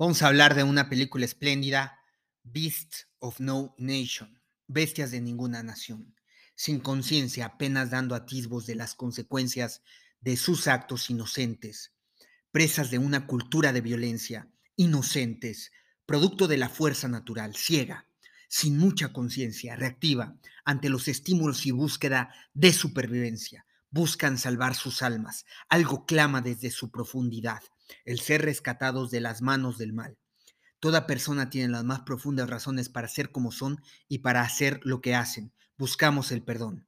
Vamos a hablar de una película espléndida, Beasts of No Nation, Bestias de ninguna nación, sin conciencia, apenas dando atisbos de las consecuencias de sus actos inocentes, presas de una cultura de violencia, inocentes, producto de la fuerza natural, ciega, sin mucha conciencia, reactiva ante los estímulos y búsqueda de supervivencia. Buscan salvar sus almas, algo clama desde su profundidad el ser rescatados de las manos del mal. Toda persona tiene las más profundas razones para ser como son y para hacer lo que hacen. Buscamos el perdón.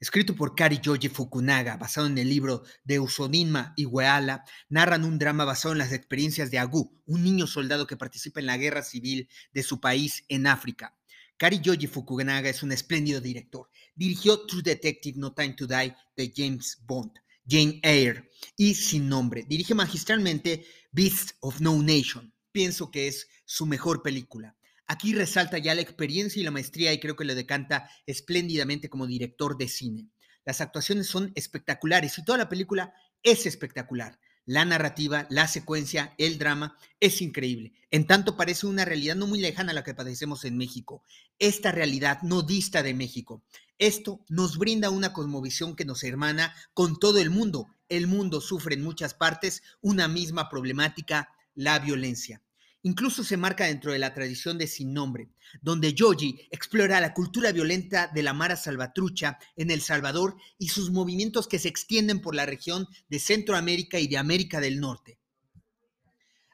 Escrito por Kari Yoji Fukunaga, basado en el libro de Usodinma y Weala, narran un drama basado en las experiencias de Agu, un niño soldado que participa en la guerra civil de su país en África. Kari Yoji Fukunaga es un espléndido director. Dirigió True Detective No Time to Die de James Bond, Jane Eyre y Sin Nombre. Dirige magistralmente Beast of No Nation. Pienso que es su mejor película. Aquí resalta ya la experiencia y la maestría y creo que lo decanta espléndidamente como director de cine. Las actuaciones son espectaculares y toda la película es espectacular. La narrativa, la secuencia, el drama es increíble. En tanto parece una realidad no muy lejana a la que padecemos en México. Esta realidad no dista de México. Esto nos brinda una cosmovisión que nos hermana con todo el mundo. El mundo sufre en muchas partes una misma problemática, la violencia. Incluso se marca dentro de la tradición de Sin Nombre, donde Yogi explora la cultura violenta de la Mara Salvatrucha en El Salvador y sus movimientos que se extienden por la región de Centroamérica y de América del Norte.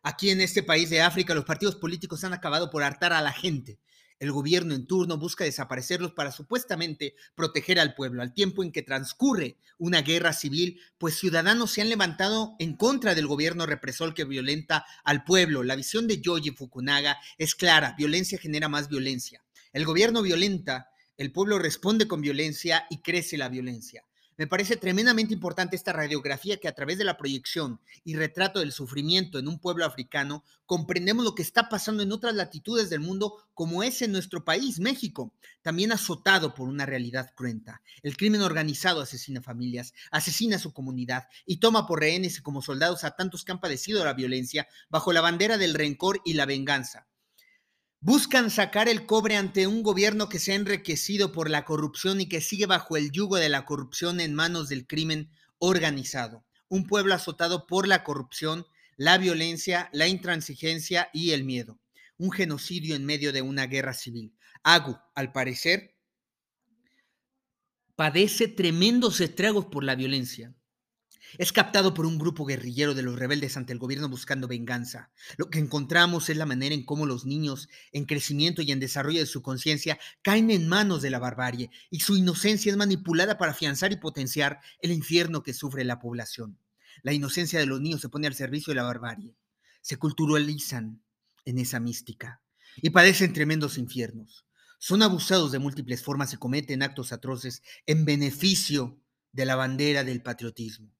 Aquí en este país de África los partidos políticos han acabado por hartar a la gente el gobierno en turno busca desaparecerlos para supuestamente proteger al pueblo, al tiempo en que transcurre una guerra civil, pues ciudadanos se han levantado en contra del gobierno represor que violenta al pueblo. La visión de Yoji Fukunaga es clara, violencia genera más violencia. El gobierno violenta, el pueblo responde con violencia y crece la violencia. Me parece tremendamente importante esta radiografía que a través de la proyección y retrato del sufrimiento en un pueblo africano comprendemos lo que está pasando en otras latitudes del mundo como es en nuestro país, México, también azotado por una realidad cruenta. El crimen organizado asesina familias, asesina a su comunidad y toma por rehenes y como soldados a tantos que han padecido la violencia bajo la bandera del rencor y la venganza. Buscan sacar el cobre ante un gobierno que se ha enriquecido por la corrupción y que sigue bajo el yugo de la corrupción en manos del crimen organizado. Un pueblo azotado por la corrupción, la violencia, la intransigencia y el miedo. Un genocidio en medio de una guerra civil. Agu, al parecer, padece tremendos estragos por la violencia. Es captado por un grupo guerrillero de los rebeldes ante el gobierno buscando venganza. Lo que encontramos es la manera en cómo los niños, en crecimiento y en desarrollo de su conciencia, caen en manos de la barbarie y su inocencia es manipulada para afianzar y potenciar el infierno que sufre la población. La inocencia de los niños se pone al servicio de la barbarie. Se culturalizan en esa mística y padecen tremendos infiernos. Son abusados de múltiples formas y cometen actos atroces en beneficio de la bandera del patriotismo.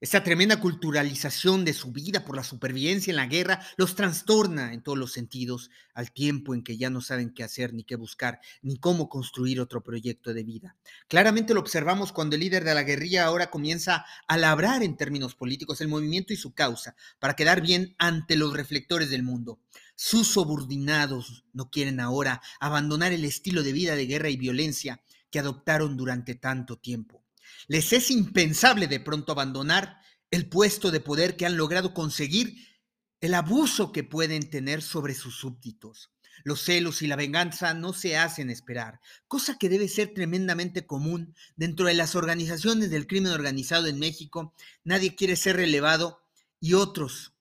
Esta tremenda culturalización de su vida por la supervivencia en la guerra los trastorna en todos los sentidos, al tiempo en que ya no saben qué hacer, ni qué buscar, ni cómo construir otro proyecto de vida. Claramente lo observamos cuando el líder de la guerrilla ahora comienza a labrar en términos políticos el movimiento y su causa, para quedar bien ante los reflectores del mundo. Sus subordinados no quieren ahora abandonar el estilo de vida de guerra y violencia que adoptaron durante tanto tiempo. Les es impensable de pronto abandonar el puesto de poder que han logrado conseguir, el abuso que pueden tener sobre sus súbditos. Los celos y la venganza no se hacen esperar, cosa que debe ser tremendamente común dentro de las organizaciones del crimen organizado en México. Nadie quiere ser relevado y otros,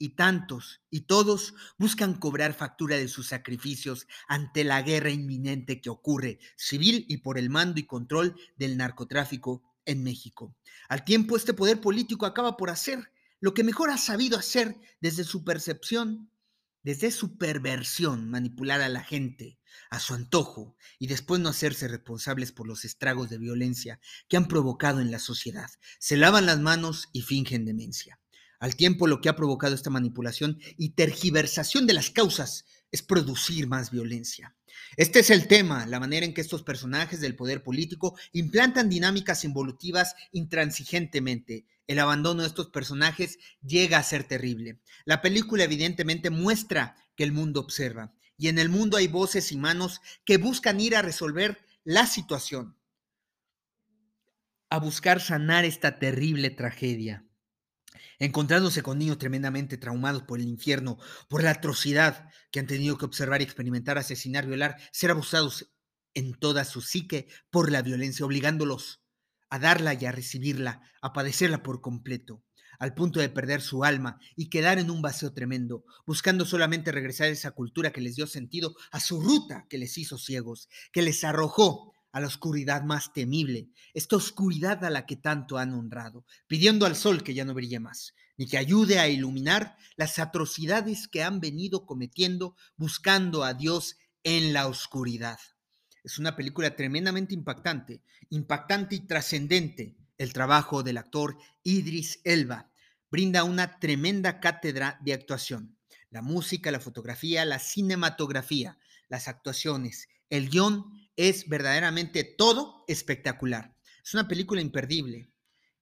y tantos, y todos buscan cobrar factura de sus sacrificios ante la guerra inminente que ocurre, civil y por el mando y control del narcotráfico en México. Al tiempo, este poder político acaba por hacer lo que mejor ha sabido hacer desde su percepción, desde su perversión, manipular a la gente a su antojo y después no hacerse responsables por los estragos de violencia que han provocado en la sociedad. Se lavan las manos y fingen demencia. Al tiempo, lo que ha provocado esta manipulación y tergiversación de las causas es producir más violencia. Este es el tema, la manera en que estos personajes del poder político implantan dinámicas involutivas intransigentemente. El abandono de estos personajes llega a ser terrible. La película evidentemente muestra que el mundo observa y en el mundo hay voces y manos que buscan ir a resolver la situación, a buscar sanar esta terrible tragedia encontrándose con niños tremendamente traumados por el infierno, por la atrocidad que han tenido que observar experimentar, asesinar, violar, ser abusados en toda su psique por la violencia, obligándolos a darla y a recibirla, a padecerla por completo, al punto de perder su alma y quedar en un vacío tremendo, buscando solamente regresar a esa cultura que les dio sentido, a su ruta que les hizo ciegos, que les arrojó a la oscuridad más temible, esta oscuridad a la que tanto han honrado, pidiendo al sol que ya no brille más, ni que ayude a iluminar las atrocidades que han venido cometiendo buscando a Dios en la oscuridad. Es una película tremendamente impactante, impactante y trascendente. El trabajo del actor Idris Elba brinda una tremenda cátedra de actuación. La música, la fotografía, la cinematografía, las actuaciones, el guion es verdaderamente todo espectacular. Es una película imperdible,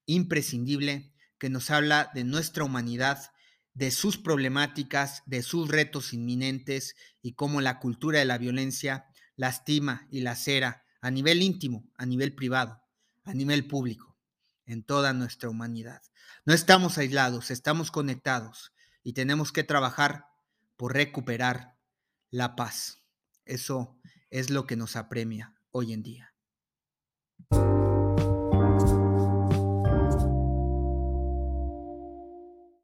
imprescindible, que nos habla de nuestra humanidad, de sus problemáticas, de sus retos inminentes y cómo la cultura de la violencia lastima y lacera a nivel íntimo, a nivel privado, a nivel público, en toda nuestra humanidad. No estamos aislados, estamos conectados y tenemos que trabajar por recuperar la paz. Eso es lo que nos apremia hoy en día.